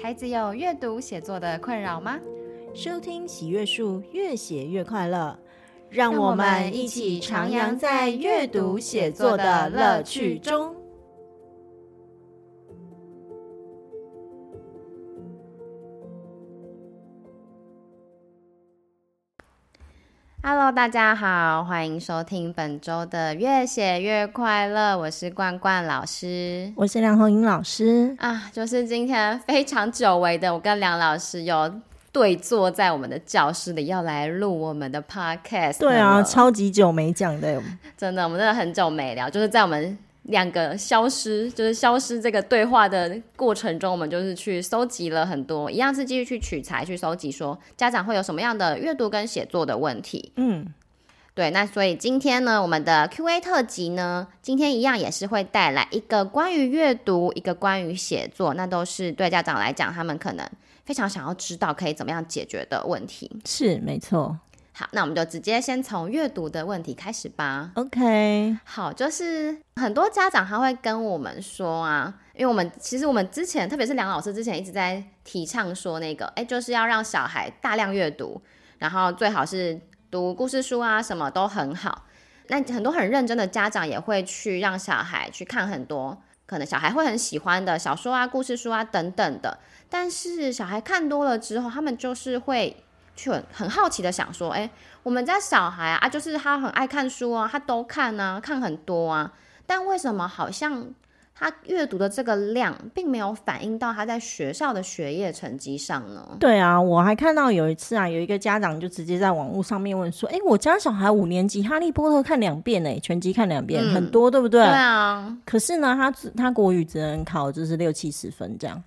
孩子有阅读写作的困扰吗？收听喜悦树，越写越快乐，让我们一起徜徉在阅读写作的乐趣中。Hello，大家好，欢迎收听本周的越写越快乐。我是冠冠老师，我是梁红英老师啊。就是今天非常久违的，我跟梁老师有对坐在我们的教室里，要来录我们的 Podcast。对啊，超级久没讲的，真的，我们真的很久没聊，就是在我们。两个消失，就是消失这个对话的过程中，我们就是去搜集了很多，一样是继续去取材，去搜集说家长会有什么样的阅读跟写作的问题。嗯，对，那所以今天呢，我们的 Q&A 特辑呢，今天一样也是会带来一个关于阅读，一个关于写作，那都是对家长来讲，他们可能非常想要知道可以怎么样解决的问题。是，没错。好，那我们就直接先从阅读的问题开始吧。OK，好，就是很多家长他会跟我们说啊，因为我们其实我们之前，特别是梁老师之前一直在提倡说那个，哎，就是要让小孩大量阅读，然后最好是读故事书啊，什么都很好。那很多很认真的家长也会去让小孩去看很多可能小孩会很喜欢的小说啊、故事书啊等等的，但是小孩看多了之后，他们就是会。去很很好奇的想说，哎，我们家小孩啊，就是他很爱看书啊，他都看啊，看很多啊，但为什么好像他阅读的这个量，并没有反映到他在学校的学业成绩上呢？对啊，我还看到有一次啊，有一个家长就直接在网络上面问说，哎，我家小孩五年级《哈利波特》看两遍呢，全集看两遍，嗯，很多，对不对？对啊。可是呢，他他国语只能考就是六七十分这样。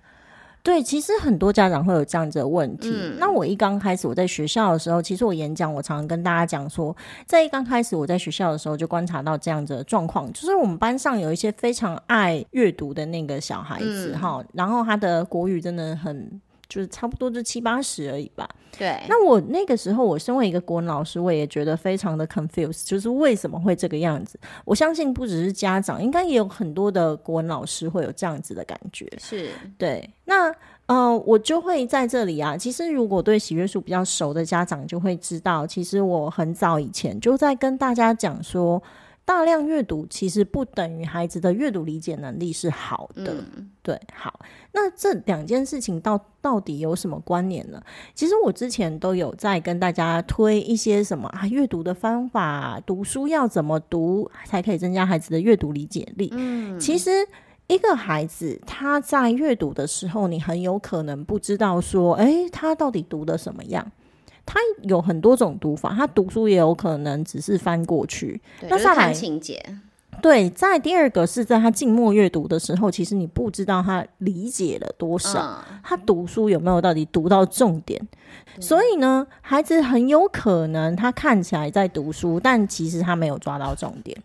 对，其实很多家长会有这样子的问题。嗯、那我一刚开始我在学校的时候，其实我演讲，我常常跟大家讲说，在一刚开始我在学校的时候，就观察到这样子的状况，就是我们班上有一些非常爱阅读的那个小孩子哈、嗯，然后他的国语真的很。就是差不多就七八十而已吧。对。那我那个时候，我身为一个国文老师，我也觉得非常的 confused，就是为什么会这个样子？我相信不只是家长，应该也有很多的国文老师会有这样子的感觉。是。对。那呃，我就会在这里啊。其实，如果对喜悦树比较熟的家长就会知道，其实我很早以前就在跟大家讲说。大量阅读其实不等于孩子的阅读理解能力是好的，嗯、对，好，那这两件事情到到底有什么关联呢？其实我之前都有在跟大家推一些什么啊，阅读的方法，读书要怎么读才可以增加孩子的阅读理解力。嗯，其实一个孩子他在阅读的时候，你很有可能不知道说，诶，他到底读的什么样。他有很多种读法，他读书也有可能只是翻过去。那再来情节，对，在第二个是在他静默阅读的时候，其实你不知道他理解了多少，嗯、他读书有没有到底读到重点。所以呢，孩子很有可能他看起来在读书，但其实他没有抓到重点。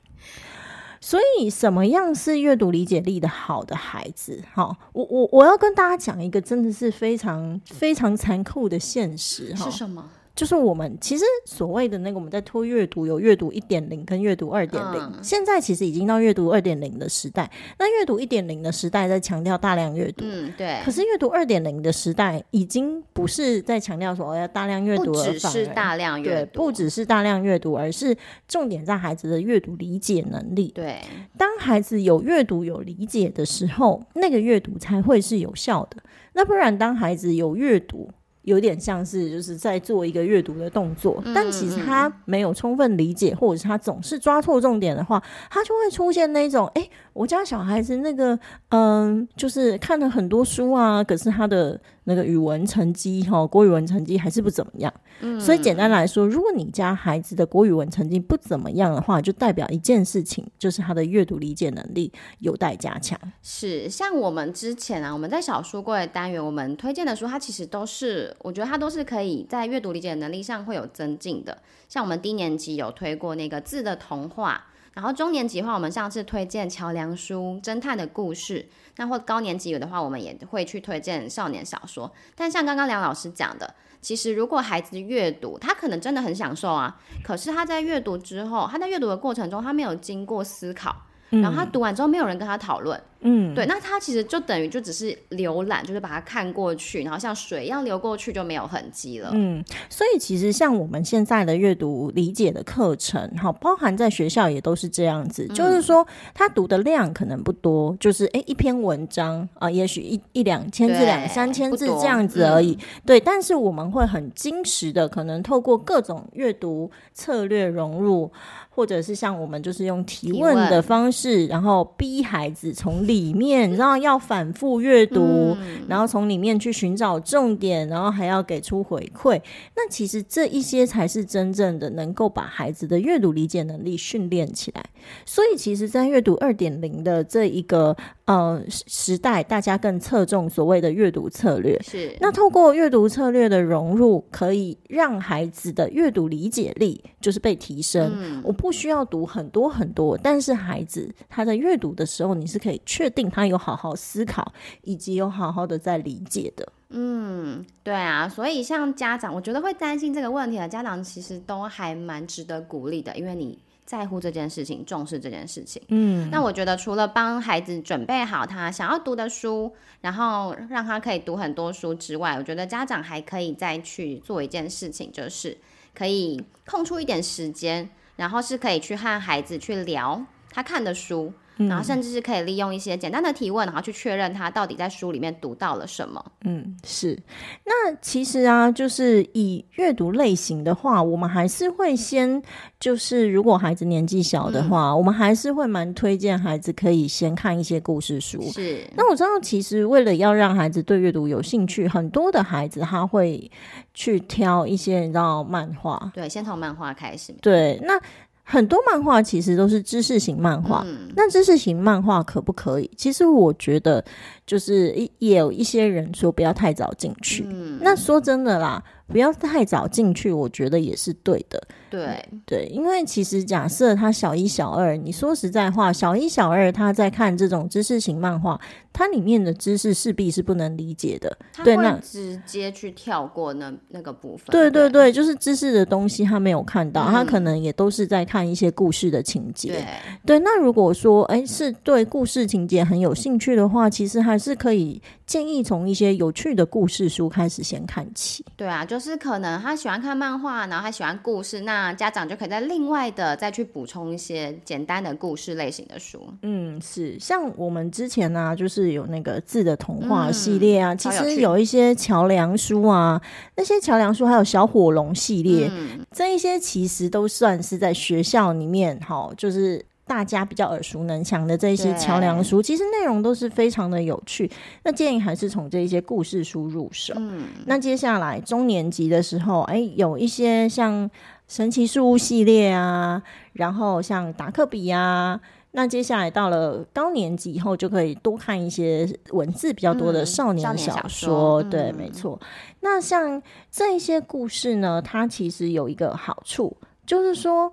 所以，什么样是阅读理解力的好的孩子？哈，我我我要跟大家讲一个真的是非常非常残酷的现实。是什么？就是我们其实所谓的那个我们在推阅读，有阅读一点零跟阅读二点零，现在其实已经到阅读二点零的时代。那阅读一点零的时代在强调大量阅读，嗯，对。可是阅读二点零的时代已经不是在强调说要大量阅读，不只是大量阅读，不只是大量阅读，而是重点在孩子的阅读理解能力。对，当孩子有阅读有理解的时候，那个阅读才会是有效的。那不然，当孩子有阅读，有点像是就是在做一个阅读的动作，但其实他没有充分理解，或者是他总是抓错重点的话，他就会出现那种，哎、欸，我家小孩子那个，嗯，就是看了很多书啊，可是他的。那个语文成绩哈，国语文成绩还是不怎么样。嗯，所以简单来说，如果你家孩子的国语文成绩不怎么样的话，就代表一件事情，就是他的阅读理解能力有待加强。是，像我们之前啊，我们在小书柜的单元，我们推荐的书，它其实都是，我觉得它都是可以在阅读理解能力上会有增进的。像我们低年级有推过那个字的童话。然后中年级的话，我们上次推荐桥梁书侦探的故事。那或高年级有的话，我们也会去推荐少年小说。但像刚刚梁老师讲的，其实如果孩子阅读，他可能真的很享受啊。可是他在阅读之后，他在阅读的过程中，他没有经过思考，然后他读完之后没有人跟他讨论，嗯，对，那它其实就等于就只是浏览，就是把它看过去，然后像水一样流过去就没有痕迹了。嗯，所以其实像我们现在的阅读理解的课程，好，包含在学校也都是这样子，嗯、就是说他读的量可能不多，就是哎一篇文章啊、呃，也许一一两千字、两三千字这样子而已。嗯、对，但是我们会很精实的，可能透过各种阅读策略融入。或者是像我们就是用提问的方式，然后逼孩子从里面，然后要反复阅读，嗯、然后从里面去寻找重点，然后还要给出回馈。那其实这一些才是真正的能够把孩子的阅读理解能力训练起来。所以，其实，在阅读二点零的这一个呃时代，大家更侧重所谓的阅读策略。是，那透过阅读策略的融入，可以让孩子的阅读理解力就是被提升。嗯、我不。不需要读很多很多，但是孩子他在阅读的时候，你是可以确定他有好好思考，以及有好好的在理解的。嗯，对啊，所以像家长，我觉得会担心这个问题的家长，其实都还蛮值得鼓励的，因为你在乎这件事情，重视这件事情。嗯，那我觉得除了帮孩子准备好他想要读的书，然后让他可以读很多书之外，我觉得家长还可以再去做一件事情，就是可以空出一点时间。然后是可以去和孩子去聊他看的书，嗯、然后甚至是可以利用一些简单的提问，然后去确认他到底在书里面读到了什么。嗯，是。那其实啊，就是以阅读类型的话，我们还是会先，就是如果孩子年纪小的话，嗯、我们还是会蛮推荐孩子可以先看一些故事书。是。那我知道，其实为了要让孩子对阅读有兴趣，很多的孩子他会去挑一些你知道漫画。对，先从漫画开始。对，那。很多漫画其实都是知识型漫画，嗯、那知识型漫画可不可以？其实我觉得，就是也有一些人说不要太早进去。嗯、那说真的啦。不要太早进去，我觉得也是对的。对对，因为其实假设他小一、小二，你说实在话，小一、小二他在看这种知识型漫画，它里面的知识势必是不能理解的。对，那直接去跳过那那个部分。对对对，就是知识的东西他没有看到，嗯、他可能也都是在看一些故事的情节。对对，那如果说哎是对故事情节很有兴趣的话，其实还是可以建议从一些有趣的故事书开始先看起。对啊，就。就是可能他喜欢看漫画，然后他喜欢故事，那家长就可以再另外的再去补充一些简单的故事类型的书。嗯，是像我们之前呢、啊，就是有那个字的童话系列啊，嗯、其实有一些桥梁书啊，那些桥梁书还有小火龙系列，嗯、这一些其实都算是在学校里面，好，就是。大家比较耳熟能详的这些桥梁书，其实内容都是非常的有趣。那建议还是从这一些故事书入手。嗯，那接下来中年级的时候，哎，有一些像神奇树屋系列啊，然后像达克比啊。那接下来到了高年级以后，就可以多看一些文字比较多的少年小说。嗯、小说对，嗯、没错。那像这一些故事呢，它其实有一个好处，就是说。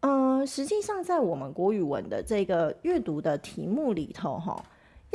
嗯、呃，实际上在我们国语文的这个阅读的题目里头，哈，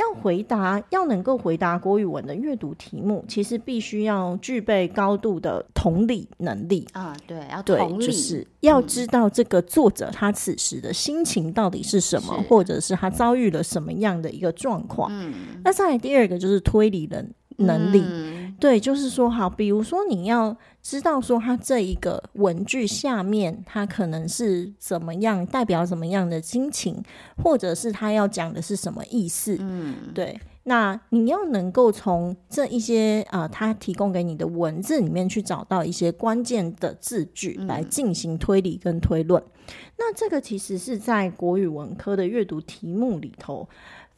要回答，要能够回答国语文的阅读题目，其实必须要具备高度的同理能力啊。对，要同理，就是要知道这个作者他此时的心情到底是什么，是或者是他遭遇了什么样的一个状况。嗯，那再来第二个就是推理的能力。嗯、对，就是说，好，比如说你要。知道说他这一个文句下面，他可能是怎么样，代表怎么样的心情，或者是他要讲的是什么意思？嗯，对。那你要能够从这一些啊、呃，他提供给你的文字里面去找到一些关键的字句，来进行推理跟推论。嗯、那这个其实是在国语文科的阅读题目里头。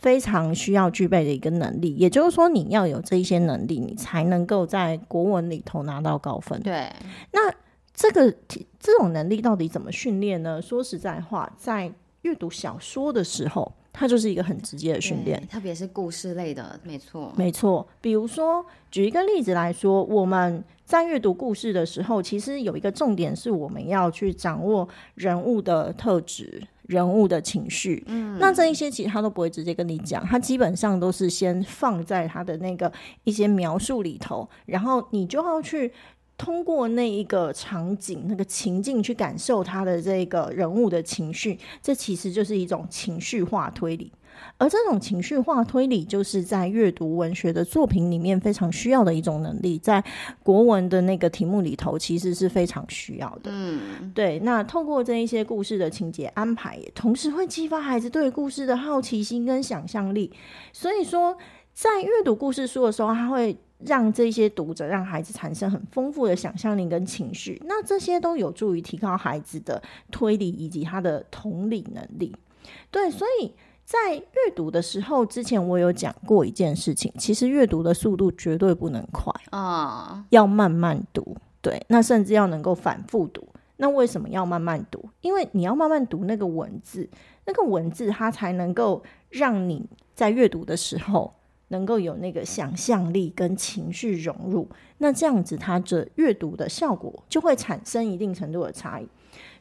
非常需要具备的一个能力，也就是说，你要有这一些能力，你才能够在国文里头拿到高分。对，那这个这种能力到底怎么训练呢？说实在话，在阅读小说的时候，它就是一个很直接的训练，特别是故事类的，没错，没错。比如说，举一个例子来说，我们在阅读故事的时候，其实有一个重点是我们要去掌握人物的特质。人物的情绪，嗯，那这一些其实他都不会直接跟你讲，他基本上都是先放在他的那个一些描述里头，然后你就要去通过那一个场景、那个情境去感受他的这个人物的情绪，这其实就是一种情绪化推理。而这种情绪化推理，就是在阅读文学的作品里面非常需要的一种能力，在国文的那个题目里头，其实是非常需要的。嗯，对。那透过这一些故事的情节安排，也同时会激发孩子对故事的好奇心跟想象力。所以说，在阅读故事书的时候，他会让这些读者让孩子产生很丰富的想象力跟情绪。那这些都有助于提高孩子的推理以及他的同理能力。对，所以。在阅读的时候，之前我有讲过一件事情，其实阅读的速度绝对不能快啊，oh. 要慢慢读。对，那甚至要能够反复读。那为什么要慢慢读？因为你要慢慢读那个文字，那个文字它才能够让你在阅读的时候能够有那个想象力跟情绪融入。那这样子，它的阅读的效果就会产生一定程度的差异。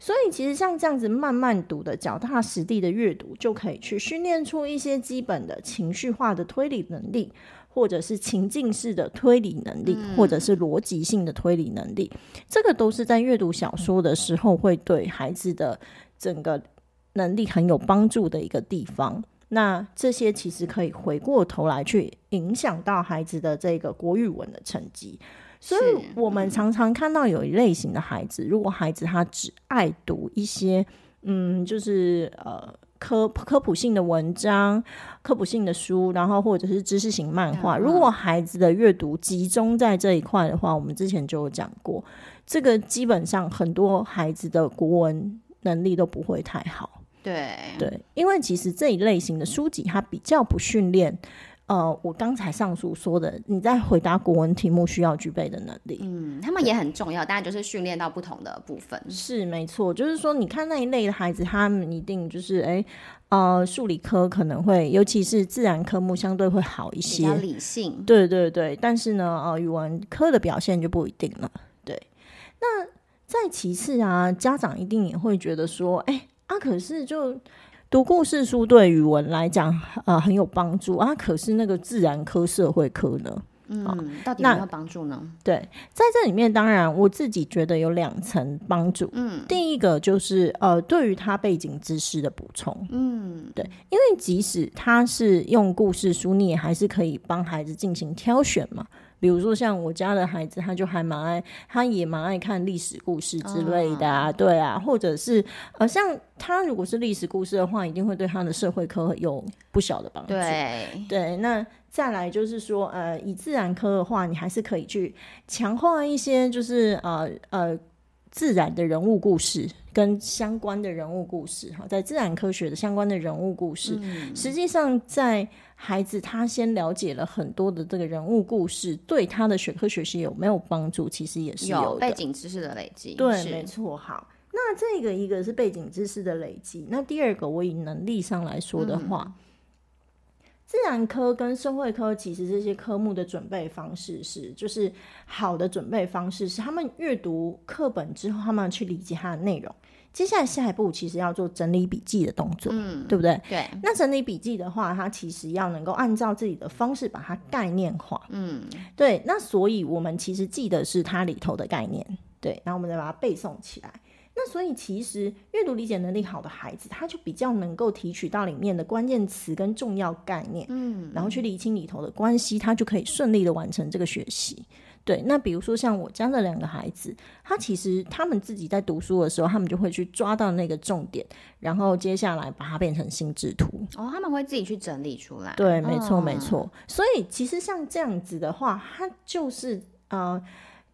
所以，其实像这样子慢慢读的、脚踏实地的阅读，就可以去训练出一些基本的情绪化的推理能力，或者是情境式的推理能力，或者是逻辑性的推理能力。这个都是在阅读小说的时候，会对孩子的整个能力很有帮助的一个地方。那这些其实可以回过头来去影响到孩子的这个国语文的成绩。所以我们常常看到有一类型的孩子，如果孩子他只爱读一些，嗯，就是呃科科普性的文章、科普性的书，然后或者是知识型漫画，如果孩子的阅读集中在这一块的话，我们之前就有讲过，这个基本上很多孩子的国文能力都不会太好。对对，因为其实这一类型的书籍，它比较不训练。呃，我刚才上述说的，你在回答国文题目需要具备的能力，嗯，他们也很重要，当然就是训练到不同的部分。是没错，就是说，你看那一类的孩子，他们一定就是，哎、欸，呃，数理科可能会，尤其是自然科目相对会好一些，比较理性。对对对，但是呢，呃，语文科的表现就不一定了。对，那再其次啊，家长一定也会觉得说，哎、欸，啊，可是就。读故事书对语文来讲，呃，很有帮助啊。可是那个自然科、社会科呢？嗯，到底有没有帮助呢？对，在这里面，当然我自己觉得有两层帮助。嗯，第一个就是呃，对于他背景知识的补充。嗯，对，因为即使他是用故事书，你也还是可以帮孩子进行挑选嘛。比如说像我家的孩子，他就还蛮爱，他也蛮爱看历史故事之类的啊，哦、对啊，或者是呃，像他如果是历史故事的话，一定会对他的社会科有不小的帮助。对对，那再来就是说，呃，以自然科的话，你还是可以去强化一些，就是呃呃。自然的人物故事跟相关的人物故事，哈，在自然科学的相关的人物故事，嗯、实际上在孩子他先了解了很多的这个人物故事，对他的学科学习有没有帮助？其实也是有，有背景知识的累积。对，没错。好，那这个一个是背景知识的累积，那第二个我以能力上来说的话。嗯自然科跟社会科，其实这些科目的准备方式是，就是好的准备方式是，他们阅读课本之后，他们去理解它的内容。接下来下一步，其实要做整理笔记的动作，嗯，对不对？对。那整理笔记的话，它其实要能够按照自己的方式把它概念化，嗯，对。那所以我们其实记得是它里头的概念，对，然后我们再把它背诵起来。那所以，其实阅读理解能力好的孩子，他就比较能够提取到里面的关键词跟重要概念，嗯，然后去理清里头的关系，他就可以顺利的完成这个学习。对，那比如说像我家的两个孩子，他其实他们自己在读书的时候，他们就会去抓到那个重点，然后接下来把它变成心智图。哦，他们会自己去整理出来。对，没错，没错。所以其实像这样子的话，他就是呃，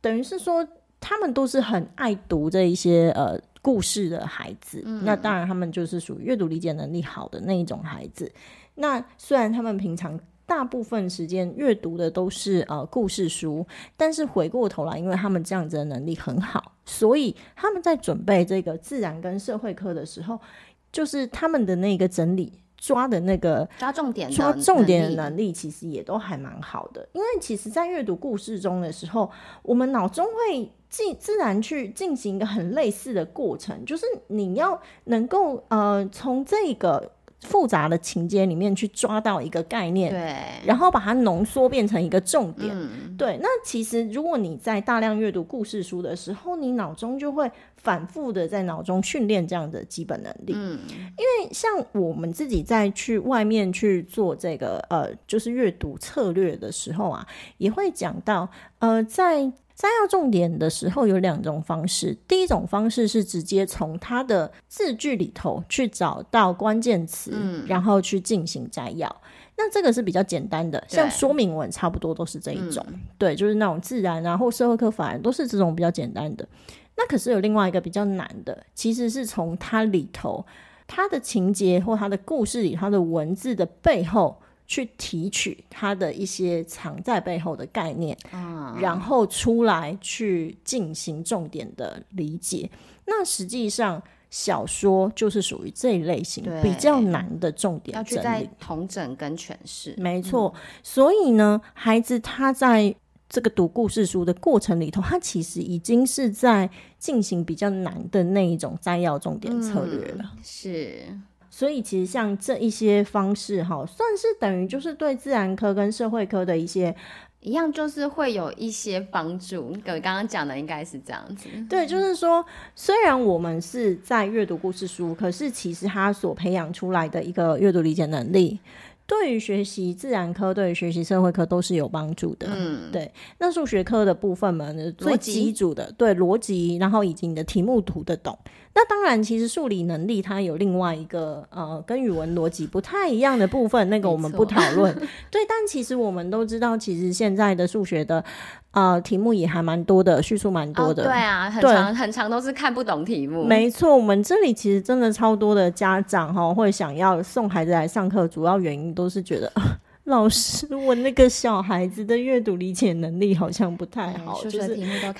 等于是说。他们都是很爱读这一些呃故事的孩子，嗯、那当然他们就是属于阅读理解能力好的那一种孩子。那虽然他们平常大部分时间阅读的都是呃故事书，但是回过头来，因为他们这样子的能力很好，所以他们在准备这个自然跟社会科的时候，就是他们的那个整理。抓的那个抓重点、抓重点的能力，其实也都还蛮好的。因为其实，在阅读故事中的时候，我们脑中会自自然去进行一个很类似的过程，就是你要能够呃从这个复杂的情节里面去抓到一个概念，对，然后把它浓缩变成一个重点。嗯，对，那其实如果你在大量阅读故事书的时候，你脑中就会反复的在脑中训练这样的基本能力。嗯，因为像我们自己在去外面去做这个呃，就是阅读策略的时候啊，也会讲到呃，在。摘要重点的时候有两种方式，第一种方式是直接从它的字句里头去找到关键词，嗯，然后去进行摘要。那这个是比较简单的，像说明文差不多都是这一种，嗯、对，就是那种自然啊或社会科法都是这种比较简单的。那可是有另外一个比较难的，其实是从它里头它的情节或它的故事里它的文字的背后。去提取它的一些藏在背后的概念，嗯，然后出来去进行重点的理解。那实际上小说就是属于这一类型比较难的重点整理，要去在统整跟诠释。没错，嗯，所以呢，孩子他在这个读故事书的过程里头，他其实已经是在进行比较难的那一种摘要重点策略了。嗯，是。所以其实像这一些方式哈，算是等于就是对自然科跟社会科的一些一样，就是会有一些帮助。各位刚刚讲的应该是这样子。对，就是说，虽然我们是在阅读故事书，可是其实他所培养出来的一个阅读理解能力，对于学习自然科、对于学习社会科都是有帮助的。嗯，对。那数学科的部分嘛，最基础的，对逻辑，然后以及你的题目读得懂。那当然，其实数理能力它有另外一个呃，跟语文逻辑不太一样的部分，那个我们不讨论。对，但其实我们都知道，其实现在的数学的呃题目也还蛮多的，叙述蛮多的。哦。对啊，很长很长都是看不懂题目。没错，我们这里其实真的超多的家长哈，会想要送孩子来上课，主要原因都是觉得。老师，我那个小孩子的阅读理解能力好像不太好，就是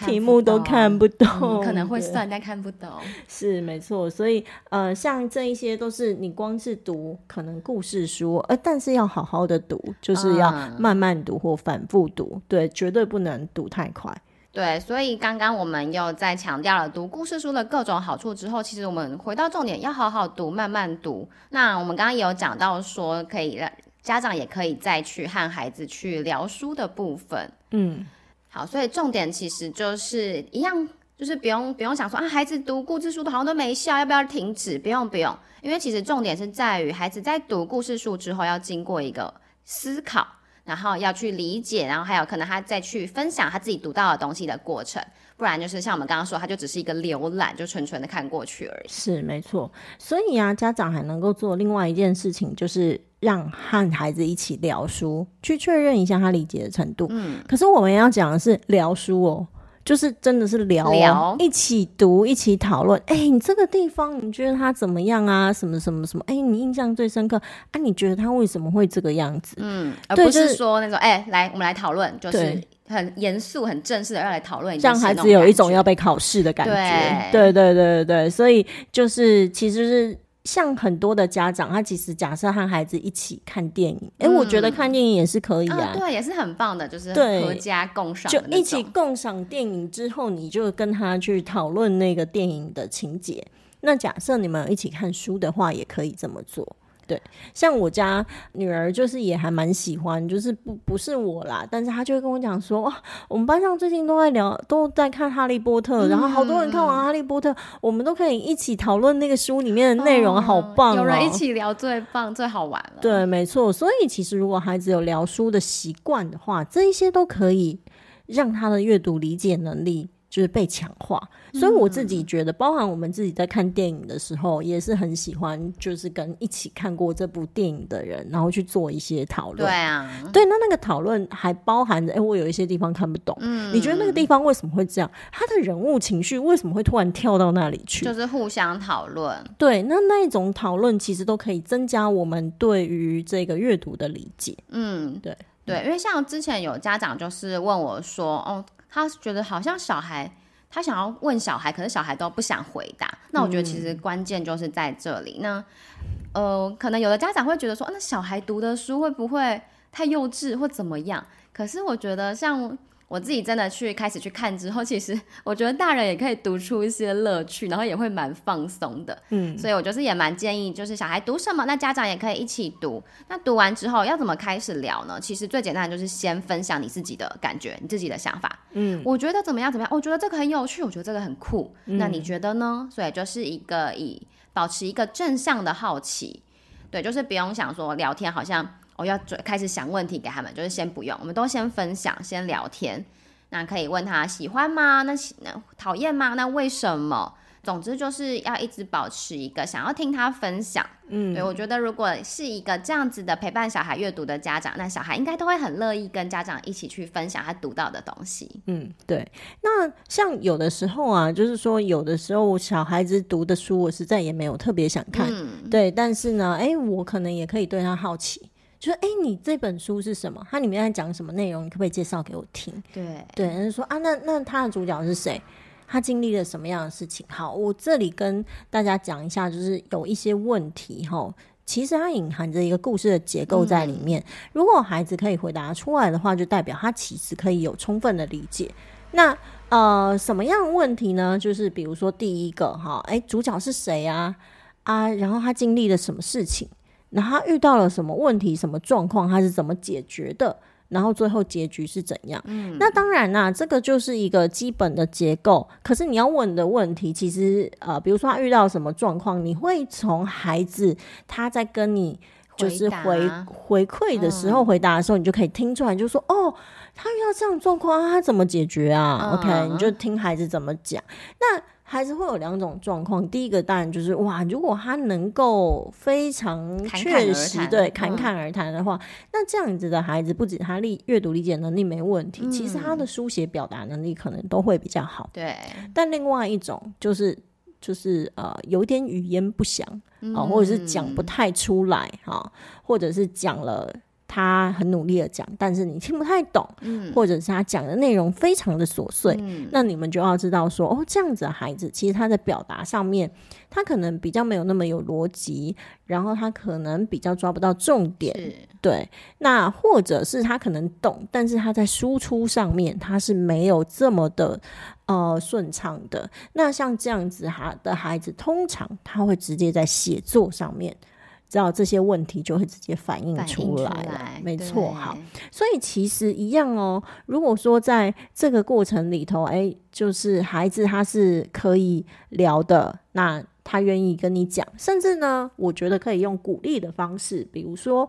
题目都看不懂，可能会算但看不懂。是没错，所以呃，像这一些都是你光是读可能故事书，呃，但是要好好的读，就是要慢慢读或反复读，嗯，对，绝对不能读太快。对，所以刚刚我们又在强调了读故事书的各种好处之后，其实我们回到重点，要好好读，慢慢读。那我们刚刚也有讲到说，可以让。家长也可以再去和孩子去聊书的部分，嗯，好，所以重点其实就是一样，就是不用不用想说啊，孩子读故事书的好像都没效，要不要停止？不用不用，因为其实重点是在于孩子在读故事书之后要经过一个思考，然后要去理解，然后还有可能他再去分享他自己读到的东西的过程。不然就是像我们刚刚说，他就只是一个浏览，就纯纯的看过去而已。是没错，所以啊，家长还能够做另外一件事情，就是让和孩子一起聊书，去确认一下他理解的程度。嗯，可是我们要讲的是聊书哦，就是真的是聊，聊一起读，一起讨论。哎、欸，你这个地方你觉得他怎么样啊？什么什么什么？哎、欸，你印象最深刻啊？你觉得他为什么会这个样子？嗯，而不是说那种哎、来，我们来讨论，就是。很严肃、很正式的要来讨论，让孩子有一种要被考试的感觉。对，对，对，对，对。所以就是，其实是像很多的家长，他其实假设和孩子一起看电影，哎、嗯，欸，我觉得看电影也是可以啊，啊对，也是很棒的，就是合家共赏，就一起共赏电影之后，你就跟他去讨论那个电影的情节。那假设你们一起看书的话，也可以这么做。对，像我家女儿就是也还蛮喜欢，就是不不是我啦，但是她就会跟我讲说，哇，我们班上最近都在聊，都在看《哈利波特》，嗯，然后好多人看完《哈利波特》，我们都可以一起讨论那个书里面的内容，好棒，喔，有人一起聊最棒，最好玩了。对，没错。所以其实如果孩子有聊书的习惯的话，这一些都可以让他的阅读理解能力。就是被强化，所以我自己觉得，包含我们自己在看电影的时候，也是很喜欢，就是跟一起看过这部电影的人，然后去做一些讨论。对啊，对，那那个讨论还包含着，哎、欸，我有一些地方看不懂，嗯，你觉得那个地方为什么会这样？他的人物情绪为什么会突然跳到那里去？就是互相讨论。对，那那一种讨论其实都可以增加我们对于这个阅读的理解。嗯，对对，因为像之前有家长就是问我说，哦。他觉得好像小孩，他想要问小孩，可是小孩都不想回答。那我觉得其实关键就是在这里。嗯、那呃，可能有的家长会觉得说，那小孩读的书会不会太幼稚或怎么样？可是我觉得像我自己真的去开始去看之后，其实 我觉得大人也可以读出一些乐趣，然后也会蛮放松的。嗯，所以我就是也蛮建议，就是小孩读什么，那家长也可以一起读。那读完之后要怎么开始聊呢？其实最简单的就是先分享你自己的感觉，你自己的想法。嗯，我觉得怎么样怎么样？我觉得这个很有趣，我觉得这个很酷。嗯，那你觉得呢？所以就是一个以保持一个正向的好奇，对，就是不用想说聊天好像。我要准开始想问题给他们，就是先不用，我们都先分享，先聊天。那可以问他喜欢吗？那那讨厌吗？那为什么？总之就是要一直保持一个想要听他分享。嗯，对，我觉得如果是一个这样子的陪伴小孩阅读的家长，那小孩应该都会很乐意跟家长一起去分享他读到的东西。嗯，对。那像有的时候啊，就是说有的时候小孩子读的书，我实在也没有特别想看。嗯，对。但是呢，哎，我可能也可以对他好奇。就说哎，你这本书是什么？它里面在讲什么内容？你可不可以介绍给我听？对对，人家说啊，那那他的主角是谁？他经历了什么样的事情？好，我这里跟大家讲一下，就是有一些问题哈，其实它隐含着一个故事的结构在里面。嗯、如果孩子可以回答出来的话，就代表他其实可以有充分的理解。那呃，什么样的问题呢？就是比如说第一个哈，哎，主角是谁啊？啊，然后他经历了什么事情？然后他遇到了什么问题、什么状况，他是怎么解决的？然后最后结局是怎样？嗯，那当然啦，这个就是一个基本的结构。可是你要问的问题，其实呃，比如说他遇到什么状况，你会从孩子他在跟你就是回回馈的时候回答的时候，你就可以听出来，就说哦，他遇到这样状况，他怎么解决啊？OK，你就听孩子怎么讲。那孩子会有两种状况，第一个当然就是哇，如果他能够非常确实对侃侃而谈的话，嗯，那这样子的孩子不止他理阅读理解能力没问题，嗯，其实他的书写表达能力可能都会比较好。对，但另外一种就是就是呃，有点语焉不详啊，嗯，或者是讲不太出来哈，或者是讲了。他很努力的讲，但是你听不太懂，嗯，或者是他讲的内容非常的琐碎，嗯，那你们就要知道说，哦，这样子的孩子，其实他在表达上面，他可能比较没有那么有逻辑，然后他可能比较抓不到重点，对，那或者是他可能懂，但是他在输出上面他是没有这么的呃顺畅的。那像这样子哈的孩子，通常他会直接在写作上面。知道这些问题就会直接反映出来了，来没错。好，所以其实一样哦。如果说在这个过程里头，哎，就是孩子他是可以聊的，那他愿意跟你讲，甚至呢，我觉得可以用鼓励的方式，比如说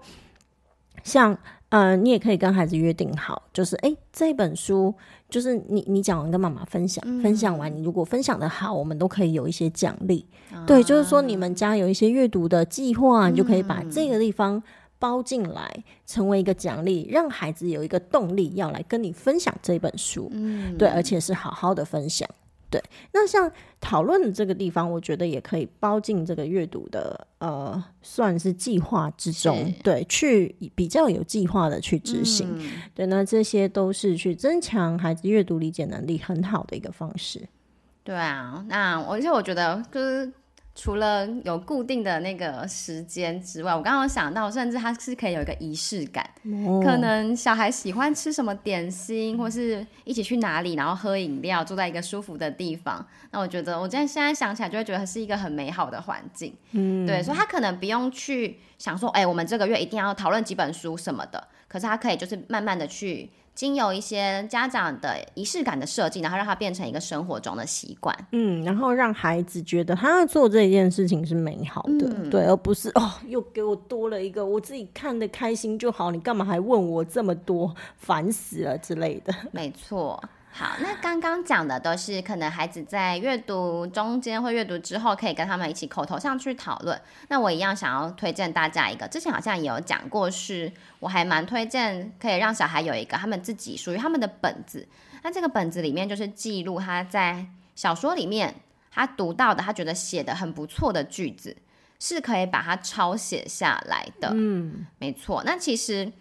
像。嗯、呃，你也可以跟孩子约定好，就是哎，这本书就是你你讲完跟妈妈分享，嗯，分享完你如果分享的好，我们都可以有一些奖励，啊。对，就是说你们家有一些阅读的计划，嗯，你就可以把这个地方包进来，成为一个奖励，让孩子有一个动力要来跟你分享这本书。嗯，对，而且是好好的分享。对，那像讨论的这个地方，我觉得也可以包进这个阅读的呃，算是计划之中。对，去比较有计划的去执行。嗯。对，那这些都是去增强孩子阅读理解能力很好的一个方式。对啊，那而且我觉得就是。除了有固定的那个时间之外，我刚刚想到，甚至它是可以有一个仪式感。哦。可能小孩喜欢吃什么点心，或是一起去哪里，然后喝饮料，住在一个舒服的地方。那我觉得，我现在现在想起来，就会觉得是一个很美好的环境。嗯，对，所以他可能不用去想说，哎，我们这个月一定要讨论几本书什么的。可是他可以就是慢慢的去。经由一些家长的仪式感的设计，然后让他变成一个生活中的习惯，嗯，然后让孩子觉得他做这件事情是美好的，嗯、对，而不是哦，又给我多了一个，我自己看的开心就好，你干嘛还问我这么多，烦死了之类的，没错。好，那刚刚讲的都是可能孩子在阅读中间或阅读之后，可以跟他们一起口头上去讨论。那我一样想要推荐大家一个，之前好像也有讲过，是我还蛮推荐可以让小孩有一个他们自己属于他们的本子。那这个本子里面就是记录他在小说里面他读到的，他觉得写的很不错的句子，是可以把它抄写下来的。嗯，没错。那其实。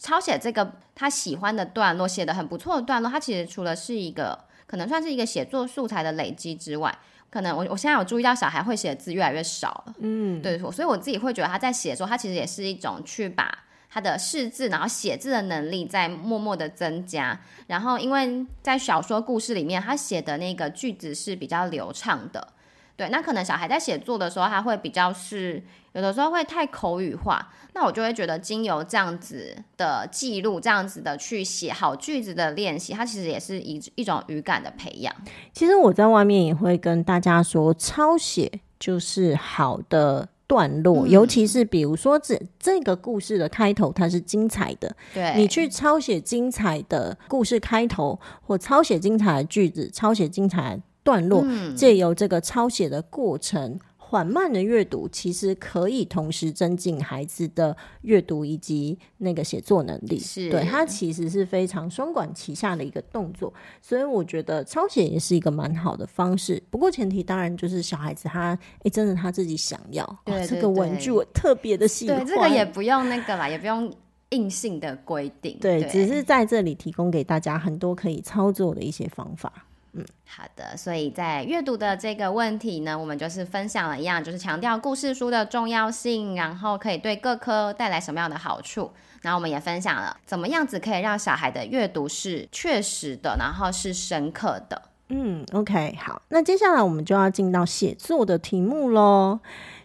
抄写这个他喜欢的段落，写的很不错的段落，他其实除了是一个可能算是一个写作素材的累积之外，可能我我现在有注意到小孩会写的字越来越少了，嗯，对，所以我自己会觉得他在写的时候，他其实也是一种去把他的识字，然后写字的能力在默默的增加。然后，因为在小说故事里面，他写的那个句子是比较流畅的。对，那可能小孩在写作的时候，他会比较是有的时候会太口语化。那我就会觉得，经由这样子的记录，这样子的去写好句子的练习，它其实也是一一种语感的培养。其实我在外面也会跟大家说，抄写就是好的。段落，尤其是比如说这这个故事的开头，它是精彩的，对，你去抄写精彩的故事开头，或抄写精彩的句子，抄写精彩的段落，借由这个抄写的过程。缓慢的阅读其实可以同时增进孩子的阅读以及那个写作能力，是对，它其实是非常双管齐下的一个动作，所以我觉得抄写也是一个蛮好的方式。不过前提当然就是小孩子他哎、欸，真的他自己想要，对，对，对，这个文具我特别的喜欢，对，这个也不用那个啦，也不用硬性的规定，对，对，只是在这里提供给大家很多可以操作的一些方法。嗯，好的，所以在阅读的这个问题呢，我们就是分享了一样，就是强调故事书的重要性，然后可以对各科带来什么样的好处。然后我们也分享了怎么样子可以让小孩的阅读是确实的，然后是深刻的。嗯，OK，好，那接下来我们就要进到写作的题目喽。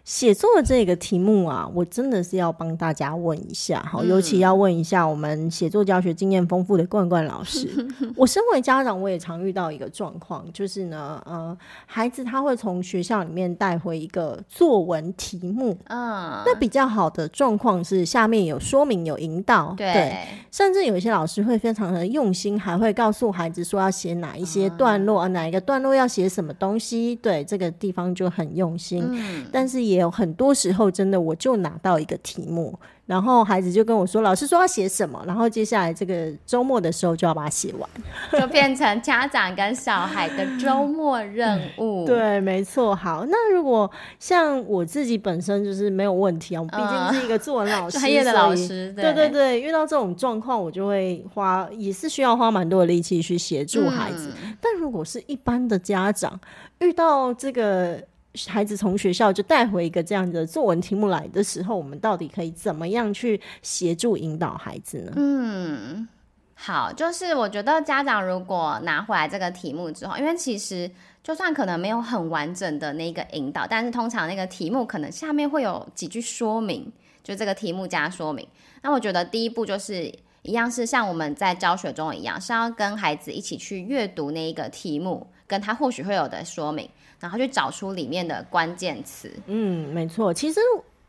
写作的这个题目啊，我真的是要帮大家问一下，好，尤其要问一下我们写作教学经验丰富的冠冠老师。我身为家长，我也常遇到一个状况，就是呢，呃，孩子他会从学校里面带回一个作文题目，嗯，那比较好的状况是下面有说明、有引导，对，对，甚至有一些老师会非常的用心，还会告诉孩子说要写哪一些段落，嗯、哪一个段落要写什么东西，对，这个地方就很用心，嗯、但是也。也有很多时候，真的我就拿到一个题目，然后孩子就跟我说：“老师说要写什么？”然后接下来这个周末的时候就要把它写完，就变成家长跟小孩的周末任务。对，没错。好，那如果像我自己本身就是没有问题啊，我毕竟是一个作文老 师，专、嗯、业的老师。对，对对对，遇到这种状况，我就会花，也是需要花蛮多的力气去协助孩子。嗯、但如果是一般的家长，遇到这个。孩子从学校就带回一个这样的作文题目来的时候，我们到底可以怎么样去协助引导孩子呢？嗯，好，就是我觉得家长如果拿回来这个题目之后，因为其实就算可能没有很完整的那个引导，但是通常那个题目可能下面会有几句说明，就这个题目加说明。那我觉得第一步就是一样是像我们在教学中一样，是要跟孩子一起去阅读那一个题目，跟他或许会有的说明。然后去找出里面的关键词。嗯，没错，其实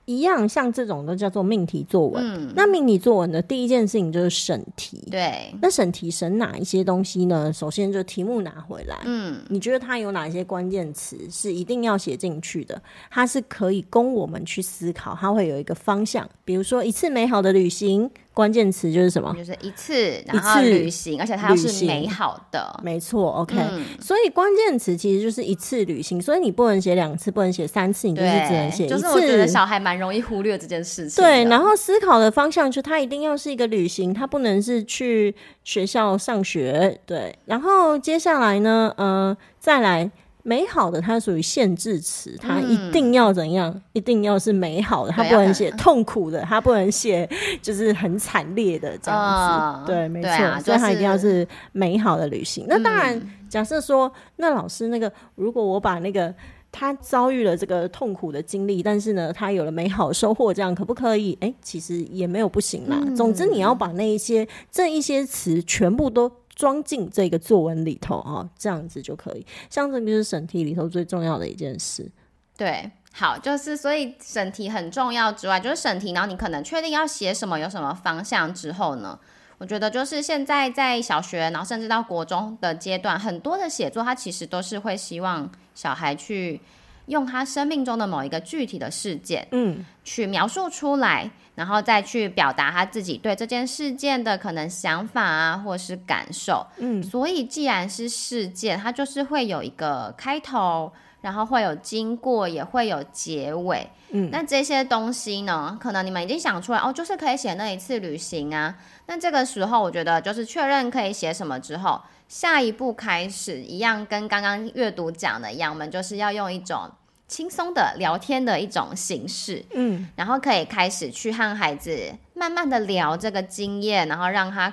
一样，像这种都叫做命题作文。嗯，那命题作文的第一件事情就是审题。对，那审题审哪一些东西呢？首先就题目拿回来。嗯，你觉得它有哪些关键词是一定要写进去的？它是可以供我们去思考，它会有一个方向。比如说一次美好的旅行。关键词就是什么？就是一次，然后旅行，而且它是美好的，没错。OK，嗯，所以关键词其实就是一次旅行，所以你不能写两次，不能写三次，你就是只能写一次。就是我觉得小孩蛮容易忽略这件事情。对，然后思考的方向就它一定要是一个旅行，它不能是去学校上学。对，然后接下来呢，呃，再来。美好的，它属于限制词，它一定要怎样？嗯、一定要是美好的，它不能写痛苦的，它不能写就是很惨烈的这样子。呃、对，没错，所以它一定要是美好的旅行。那当然，嗯、假设说，那老师那个，如果我把那个他遭遇了这个痛苦的经历，但是呢，他有了美好收获，这样可不可以？哎、欸，其实也没有不行啦。嗯、总之，你要把那一些这一些词全部都。装进这个作文里头啊，这样子就可以。像这个就是审题里头最重要的一件事。对，好，就是所以审题很重要之外，就是审题，然后你可能确定要写什么，有什么方向之后呢，我觉得就是现在在小学，然后甚至到国中的阶段，很多的写作，它其实都是会希望小孩去用他生命中的某一个具体的事件，嗯，去描述出来。然后再去表达他自己对这件事件的可能想法啊，或是感受。嗯，所以既然是事件，它就是会有一个开头，然后会有经过，也会有结尾。嗯，那这些东西呢，可能你们已经想出来哦，就是可以写那一次旅行啊。那这个时候，我觉得就是确认可以写什么之后，下一步开始一样跟刚刚阅读讲的一样，我们就是要用一种轻松的聊天的一种形式，嗯，然后可以开始去和孩子慢慢的聊这个经验，然后让他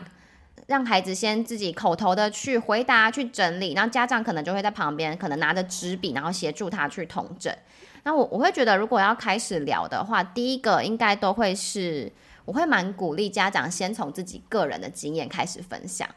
让孩子先自己口头的去回答、去整理，然后家长可能就会在旁边，可能拿着纸笔，然后协助他去统整。那我我会觉得，如果要开始聊的话，第一个应该都会是，我会蛮鼓励家长先从自己个人的经验开始分享。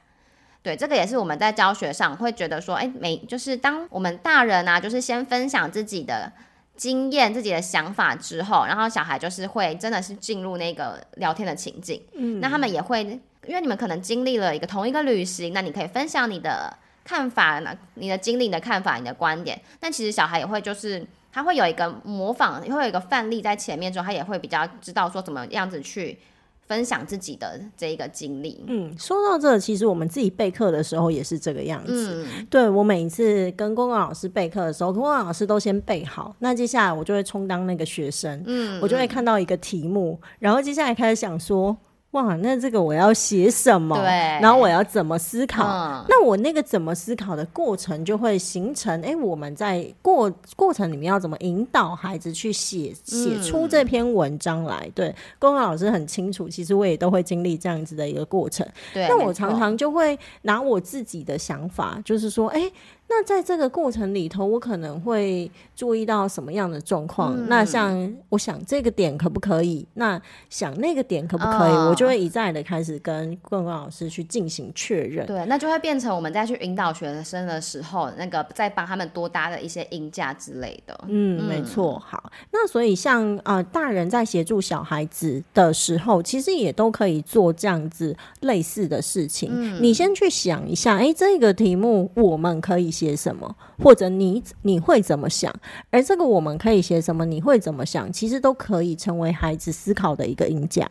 对，这个也是我们在教学上会觉得说，哎，每就是当我们大人啊，就是先分享自己的经验、自己的想法之后，然后小孩就是会真的是进入那个聊天的情境。嗯，那他们也会，因为你们可能经历了一个同一个旅行，那你可以分享你的看法，那你的经历、你的看法、你的观点。但其实小孩也会就是他会有一个模仿，会有一个范例在前面之后，他也会比较知道说怎么样子去。分享自己的这一个经历。嗯，说到这，其实我们自己备课的时候也是这个样子。嗯，对，我每一次跟公共老师备课的时候，公共老师都先备好，那接下来我就会充当那个学生。嗯，我就会看到一个题目，然后接下来开始想说。哇，那这个我要写什么？对，然后我要怎么思考？嗯、那我那个怎么思考的过程就会形成，哎，我们在过过程里面要怎么引导孩子去写写出这篇文章来？嗯、对，公公老师很清楚，其实我也都会经历这样子的一个过程。对，那我常常就会拿我自己的想法，就是说，哎。那在这个过程里头，我可能会注意到什么样的状况？嗯、那像我想这个点可不可以？那想那个点可不可以？哦、我就会一再的开始跟棍棍老师去进行确认。对，那就会变成我们在去引导学生的时候，那个再帮他们多搭的一些音架之类的。嗯，没错。好，那所以像呃大人在协助小孩子的时候，其实也都可以做这样子类似的事情。嗯、你先去想一下，哎，这个题目我们可以。写什么，或者你你会怎么想？而这个我们可以写什么？你会怎么想？其实都可以成为孩子思考的一个鹰架。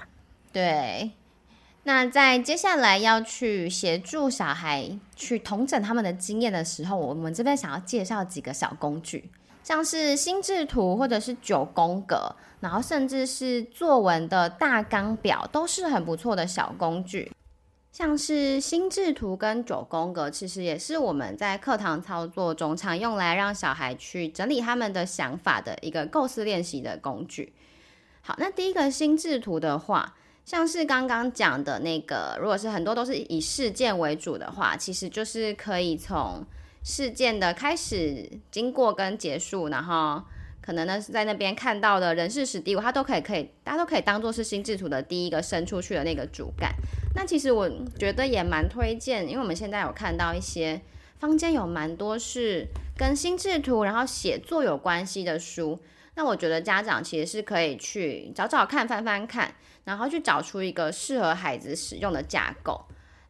对。那在接下来要去协助小孩去统整他们的经验的时候，我们这边想要介绍几个小工具，像是心智图或者是九宫格，然后甚至是作文的大纲表，都是很不错的小工具。像是心智图跟九宫格，其实也是我们在课堂操作中常用来让小孩去整理他们的想法的一个构思练习的工具。好，那第一个心智图的话，像是刚刚讲的那个，如果是很多都是以事件为主的话，其实就是可以从事件的开始、经过跟结束，然后。可能呢是在那边看到的人事史地物，它都可以可以，大家都可以当做是心智图的第一个伸出去的那个主干。那其实我觉得也蛮推荐，因为我们现在有看到一些坊间有蛮多是跟心智图然后写作有关系的书。那我觉得家长其实是可以去找找看，翻翻看，然后去找出一个适合孩子使用的架构。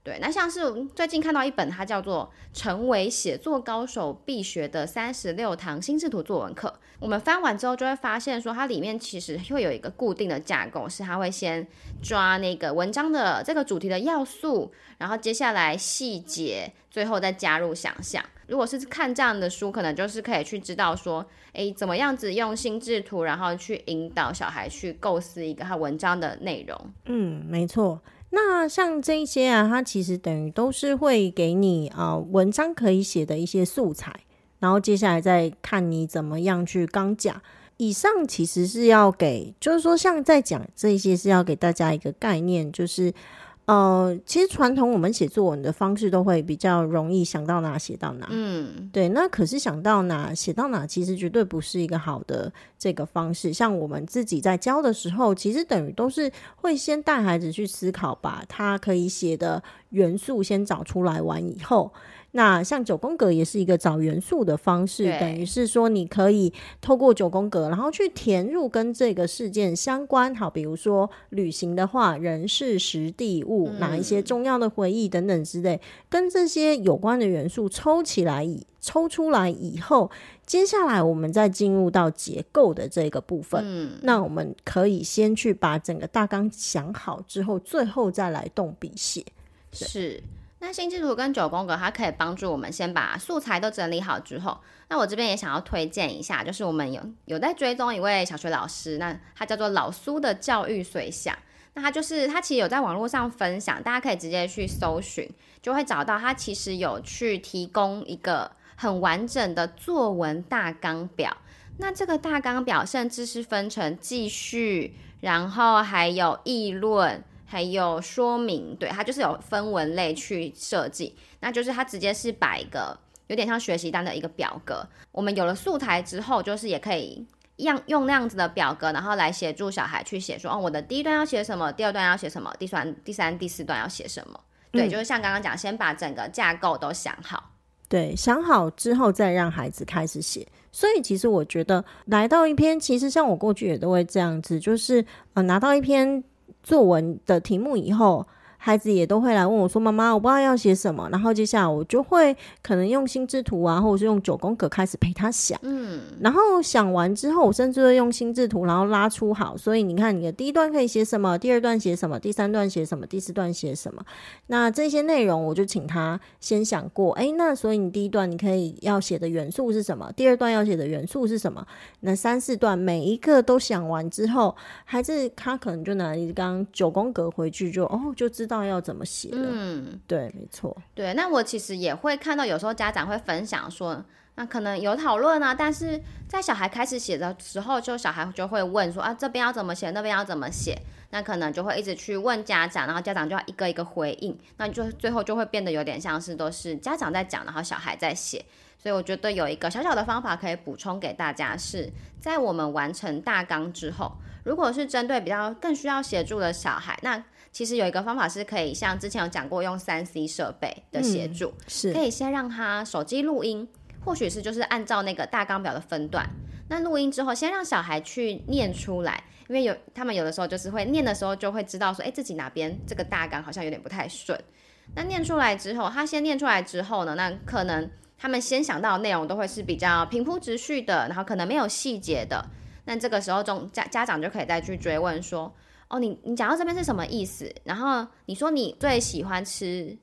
对，那像是最近看到一本，它叫做《成为写作高手必学的三十六堂心智图作文课》。我们翻完之后，就会发现说，它里面其实会有一个固定的架构，是它会先抓那个文章的这个主题的要素，然后接下来细节，最后再加入想象。如果是看这样的书，可能就是可以去知道说，诶，怎么样子用心智图，然后去引导小孩去构思一个他文章的内容。嗯，没错。那像这些啊，它其实等于都是会给你啊、文章可以写的一些素材，然后接下来再看你怎么样去刚讲。以上其实是要给，就是说像在讲这些是要给大家一个概念，就是。呃，其实传统我们写作文的方式都会比较容易想到哪写到哪，嗯，对。那可是想到哪写到哪，其实绝对不是一个好的这个方式。像我们自己在教的时候，其实等于都是会先带孩子去思考，把他可以写的元素先找出来完以后。那像九宫格也是一个找元素的方式，等于是说你可以透过九宫格，然后去填入跟这个事件相关，好，比如说旅行的话，人事时地物，嗯、哪一些重要的回忆等等之类，跟这些有关的元素抽起来以抽出来以后，接下来我们再进入到结构的这个部分。嗯，那我们可以先去把整个大纲想好之后，最后再来动笔写。是。那心智图跟九宫格，它可以帮助我们先把素材都整理好之后，那我这边也想要推荐一下，就是我们有有在追踪一位小学老师，那他叫做老苏的教育随想，那他就是他其实有在网络上分享，大家可以直接去搜寻，就会找到他其实有去提供一个很完整的作文大纲表。那这个大纲表甚至是分成记叙，然后还有议论，还有说明，对，它就是有分文类去设计。那就是它直接是把一个有点像学习单的一个表格。我们有了素材之后，就是也可以样用那样子的表格，然后来协助小孩去写说，哦，我的第一段要写什么，第二段要写什么，第三、第三、第四段要写什么。对，就是像刚刚讲，先把整个架构都想好。对，想好之后再让孩子开始写。所以其实我觉得，来到一篇，其实像我过去也都会这样子，就是呃，拿到一篇作文的题目以后。孩子也都会来问我说：“妈妈，我不知道要写什么。”然后接下来我就会可能用心智图啊，或者是用九宫格开始陪他想。嗯，然后想完之后，我甚至会用心智图，然后拉出好。所以你看，你的第一段可以写什么？第二段写什么？第三段写什么？第四段写什么？那这些内容，我就请他先想过。哎，那所以你第一段你可以要写的元素是什么？第二段要写的元素是什么？那三四段每一个都想完之后，孩子他可能就拿一张九宫格回去就，就哦就知道。要怎么写？嗯，对，没错。对，那我其实也会看到，有时候家长会分享说，那可能有讨论啊，但是在小孩开始写的时候，就小孩就会问说啊，这边要怎么写，那边要怎么写？那可能就会一直去问家长，然后家长就要一个一个回应，那就最后就会变得有点像是都是家长在讲，然后小孩在写。所以我觉得有一个小小的方法可以补充给大家，是在我们完成大纲之后，如果是针对比较更需要协助的小孩，那其实有一个方法是可以像之前有讲过，用三 C 设备的协助，嗯、是可以先让他手机录音，或许是就是按照那个大纲表的分段，那录音之后，先让小孩去念出来，因为有他们有的时候就是会念的时候就会知道说，哎，自己哪边这个大纲好像有点不太顺。那念出来之后，他先念出来之后呢，那可能他们先想到的内容都会是比较平铺直叙的，然后可能没有细节的。那这个时候中家家长就可以再去追问说。哦，你你讲到这边是什么意思？然后你说你最喜欢吃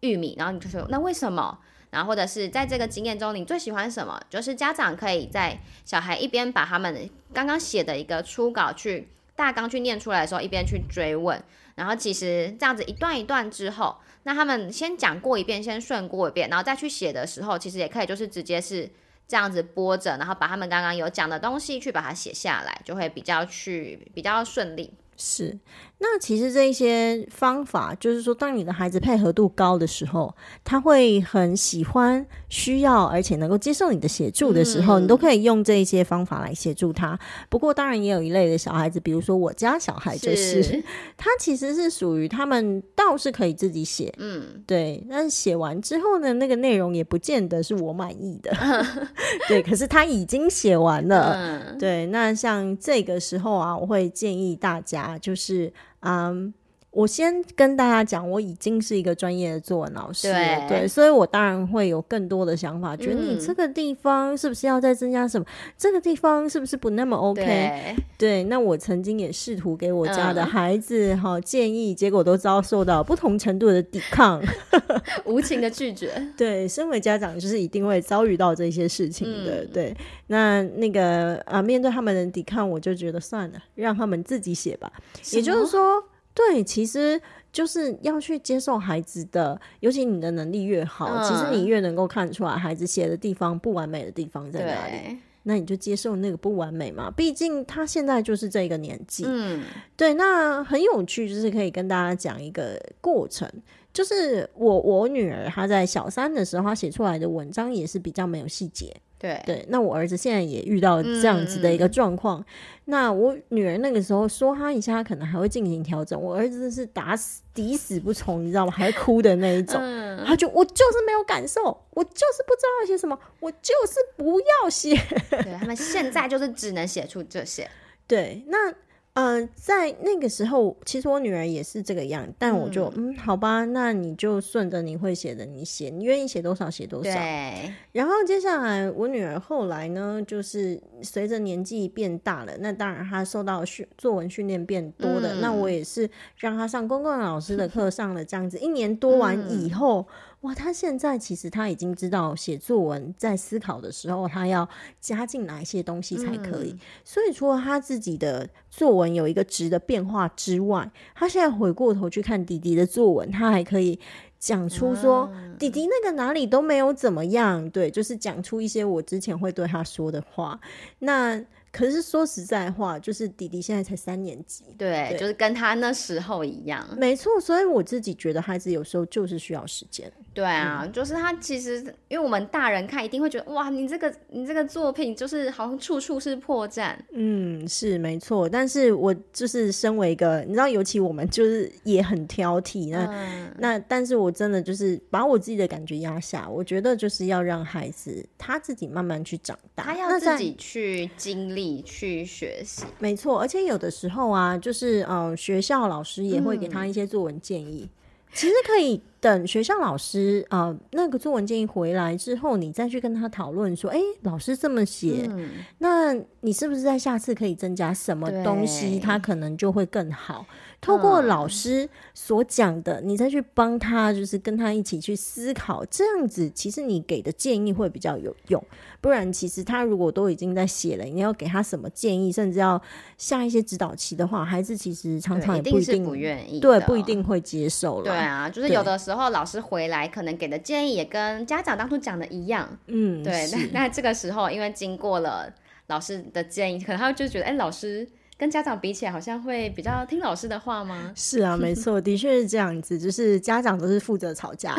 玉米，然后你就说那为什么？然后或者是在这个经验中你最喜欢什么？就是家长可以在小孩一边把他们刚刚写的一个初稿去大纲去念出来的时候，一边去追问。然后其实这样子一段一段之后，那他们先讲过一遍，先顺过一遍，然后再去写的时候，其实也可以就是直接是这样子播着，然后把他们刚刚有讲的东西去把它写下来，就会比较去比较顺利。是，那其实这一些方法，就是说，当你的孩子配合度高的时候，他会很喜欢、需要，而且能够接受你的协助的时候，嗯、你都可以用这一些方法来协助他。不过，当然也有一类的小孩子，比如说我家小孩，就是，是他其实是属于他们倒是可以自己写，嗯，对，但是写完之后呢，那个内容也不见得是我满意的 对，可是他已经写完了，嗯，对，那像这个时候啊，我会建议大家。就是，嗯。我先跟大家讲，我已经是一个专业的作文老师了，对，对，所以我当然会有更多的想法，觉得你这个地方是不是要再增加什么？嗯、这个地方是不是不那么 OK？对，对，那我曾经也试图给我家的孩子哈、嗯、建议，结果都遭受到不同程度的抵抗，无情的拒绝。对，身为家长就是一定会遭遇到这些事情的。嗯、对，那那个啊，面对他们的抵抗，我就觉得算了，让他们自己写吧。也就是说。对，其实就是要去接受孩子的，尤其你的能力越好，嗯、其实你越能够看出来孩子写的地方不完美的地方在哪里。那你就接受那个不完美嘛，毕竟他现在就是这个年纪。嗯，对，那很有趣，就是可以跟大家讲一个过程，就是我我女儿她在小三的时候，她写出来的文章也是比较没有细节。对对，那我儿子现在也遇到这样子的一个状况。嗯、那我女儿那个时候说他一下，他可能还会进行调整。我儿子是打死抵死不从，你知道吗？还哭的那一种。嗯、他就我就是没有感受，我就是不知道要写什么，我就是不要写。对，他们现在就是只能写出这些。对，那。嗯、呃，在那个时候，其实我女儿也是这个样，但我就嗯，嗯，好吧，那你就顺着你会写的你写，你愿意写多少写多少。对。然后接下来，我女儿后来呢，就是随着年纪变大了，那当然她受到训作文训练变多了，嗯、那我也是让她上公共老师的课，上了这样子一年多完以后。嗯哇，他现在其实他已经知道写作文在思考的时候，他要加进哪一些东西才可以。嗯、所以除了他自己的作文有一个值的变化之外，他现在回过头去看弟弟的作文，他还可以讲出说、嗯、弟弟那个哪里都没有怎么样，对，就是讲出一些我之前会对他说的话。那可是说实在话，就是弟弟现在才三年级，对，对就是跟他那时候一样，没错。所以我自己觉得孩子有时候就是需要时间。对啊，嗯、就是他其实，因为我们大人看一定会觉得，哇，你这个你这个作品就是好像处处是破绽。嗯，是没错。但是我就是身为一个，你知道，尤其我们就是也很挑剔，那、嗯、那，但是我真的就是把我自己的感觉压下，我觉得就是要让孩子他自己慢慢去长大，他要自己去经历。去学习，没错，而且有的时候啊，就是呃，学校老师也会给他一些作文建议，嗯、其实可以。等学校老师啊、呃，那个作文建议回来之后，你再去跟他讨论说，哎、欸，老师这么写，嗯、那你是不是在下次可以增加什么东西，他可能就会更好。透过老师所讲的，嗯、你再去帮他，就是跟他一起去思考，这样子其实你给的建议会比较有用。不然，其实他如果都已经在写了，你要给他什么建议，甚至要下一些指导期的话，孩子其实常常也不一定不愿意，对，不一定会接受了。对啊，就是有的时候。老师回来，可能给的建议也跟家长当初讲的一样。嗯，对。那那这个时候，因为经过了老师的建议，可能他就觉得，哎，老师。跟家长比起来，好像会比较听老师的话吗？是啊，没错，的确是这样子。就是家长都是负责吵架，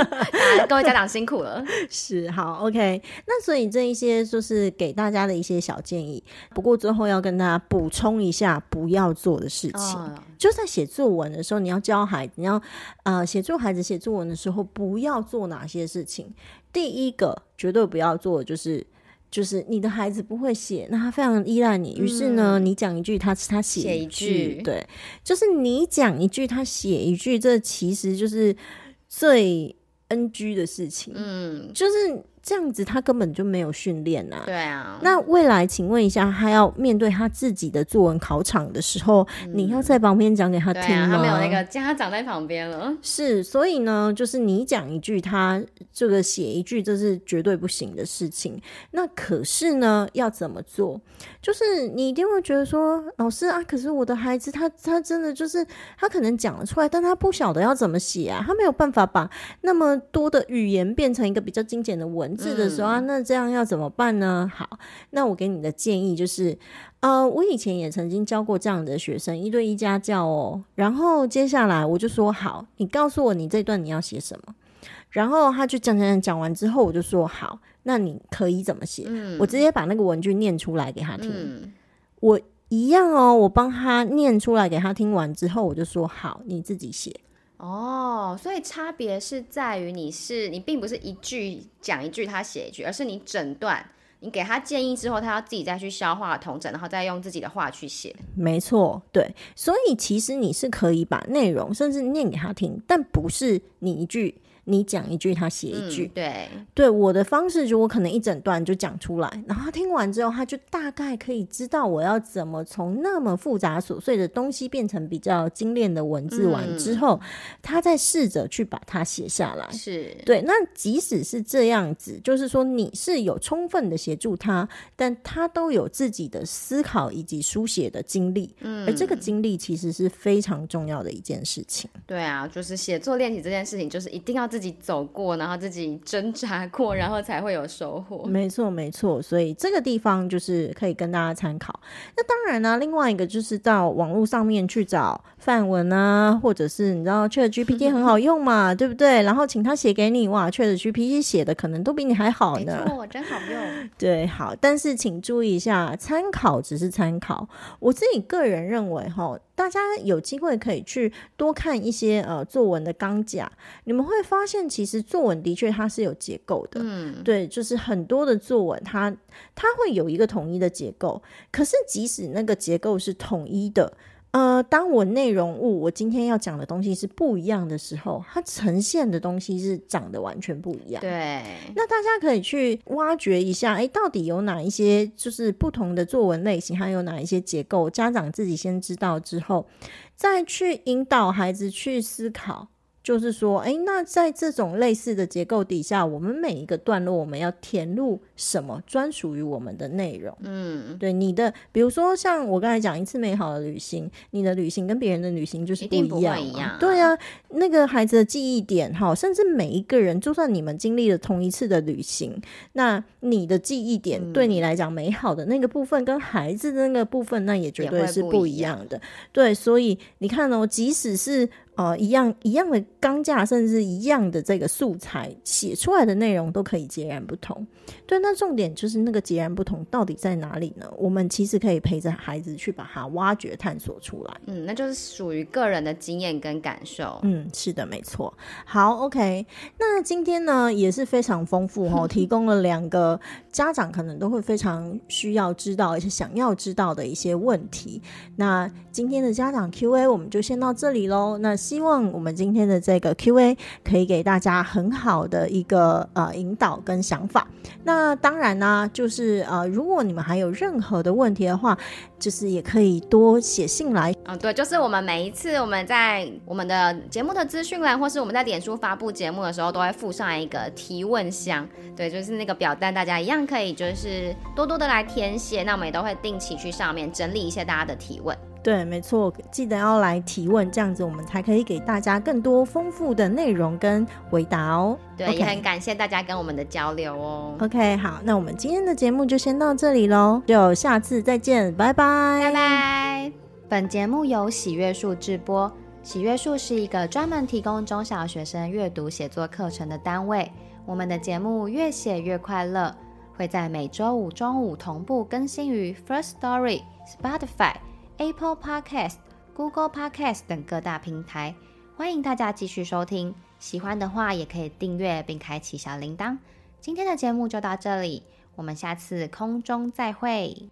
各位家长辛苦了。是，好，OK。那所以这一些就是给大家的一些小建议。不过最后要跟大家补充一下，不要做的事情，哦、就在写作文的时候，你要教孩子，你要呃写作孩子写作文的时候，不要做哪些事情。第一个绝对不要做的就是。就是你的孩子不会写，那他非常依赖你。于是呢，嗯、你讲一句，他他写一句，一句对，就是你讲一句，他写一句，这其实就是最 NG 的事情。嗯，就是。这样子他根本就没有训练呐。对啊。那未来，请问一下，他要面对他自己的作文考场的时候，嗯、你要在旁边讲给他听吗？啊、他没有那个家长在旁边了。是，所以呢，就是你讲一句，他这个写一句，这是绝对不行的事情。那可是呢，要怎么做？就是你一定会觉得说，老师啊，可是我的孩子他他真的就是他可能讲了出来，但他不晓得要怎么写啊，他没有办法把那么多的语言变成一个比较精简的文。文字的时候啊，那这样要怎么办呢？好，那我给你的建议就是，呃，我以前也曾经教过这样的学生，一对一家教哦。然后接下来我就说，好，你告诉我你这段你要写什么。然后他就讲讲讲完之后，我就说，好，那你可以怎么写？嗯，我直接把那个文句念出来给他听。嗯，我一样哦，我帮他念出来给他听完之后，我就说，好，你自己写。哦，所以差别是在于你是你并不是一句讲一句他写一句，而是你整段你给他建议之后，他要自己再去消化同整，然后再用自己的话去写。没错，对，所以其实你是可以把内容甚至念给他听，但不是你一句。你讲一句，他写一句。嗯、对，对，我的方式就我可能一整段就讲出来，然后他听完之后，他就大概可以知道我要怎么从那么复杂琐碎的东西变成比较精炼的文字。完之后，嗯、他再试着去把它写下来。是对。那即使是这样子，就是说你是有充分的协助他，但他都有自己的思考以及书写的经历。嗯，而这个经历其实是非常重要的一件事情。对啊，就是写作练习这件事情，就是一定要自己走过，然后自己挣扎过，然后才会有收获。没错，没错。所以这个地方就是可以跟大家参考。那当然呢、啊，另外一个就是到网络上面去找范文啊，或者是你知道 ChatGPT 很好用嘛，对不对？然后请他写给你，哇，ChatGPT 写的可能都比你还好呢。没错，真好用。对，好，但是请注意一下，参考只是参考。我自己个人认为，哈。大家有机会可以去多看一些呃作文的钢架，你们会发现其实作文的确它是有结构的，嗯，对，就是很多的作文它它会有一个统一的结构，可是即使那个结构是统一的。呃，当我内容物我今天要讲的东西是不一样的时候，它呈现的东西是长得完全不一样。对，那大家可以去挖掘一下，哎，到底有哪一些就是不同的作文类型，还有哪一些结构，家长自己先知道之后，再去引导孩子去思考。就是说，哎，那在这种类似的结构底下，我们每一个段落我们要填入什么专属于我们的内容？嗯，对，你的，比如说像我刚才讲一次美好的旅行，你的旅行跟别人的旅行就是不一样。对啊，那个孩子的记忆点，哈，甚至每一个人，就算你们经历了同一次的旅行，那你的记忆点对你来讲美好的那个部分，跟孩子的那个部分，那也绝对是不一样的。对，所以你看哦，即使是。呃，一样一样的钢架，甚至一样的这个素材写出来的内容都可以截然不同。对，那重点就是那个截然不同到底在哪里呢？我们其实可以陪着孩子去把它挖掘、探索出来。嗯，那就是属于个人的经验跟感受。嗯，是的，没错。好，OK。那今天呢也是非常丰富哦，提供了两个家长可能都会非常需要知道，而且想要知道的一些问题。那今天的家长 Q&A 我们就先到这里喽。那希望我们今天的这个 Q&A 可以给大家很好的一个呃引导跟想法。那当然呢，就是呃，如果你们还有任何的问题的话，就是也可以多写信来。嗯，对，就是我们每一次我们在我们的节目的资讯栏，或是我们在脸书发布节目的时候，都会附上一个提问箱。对，就是那个表单，大家一样可以就是多多的来填写。那我们也都会定期去上面整理一些大家的提问。对，没错，记得要来提问，这样子我们才可以给大家更多丰富的内容跟回答哦。对，okay. 也很感谢大家跟我们的交流哦。OK，好，那我们今天的节目就先到这里喽，就下次再见，拜拜，拜拜。本节目由喜阅树制播，喜阅树是一个专门提供中小学生阅读写作课程的单位。我们的节目越写越快乐，会在每周五中午同步更新于 First Story、Spotify。Apple Podcast、Google Podcast 等各大平台，欢迎大家继续收听。喜欢的话，也可以订阅并开启小铃铛。今天的节目就到这里，我们下次空中再会。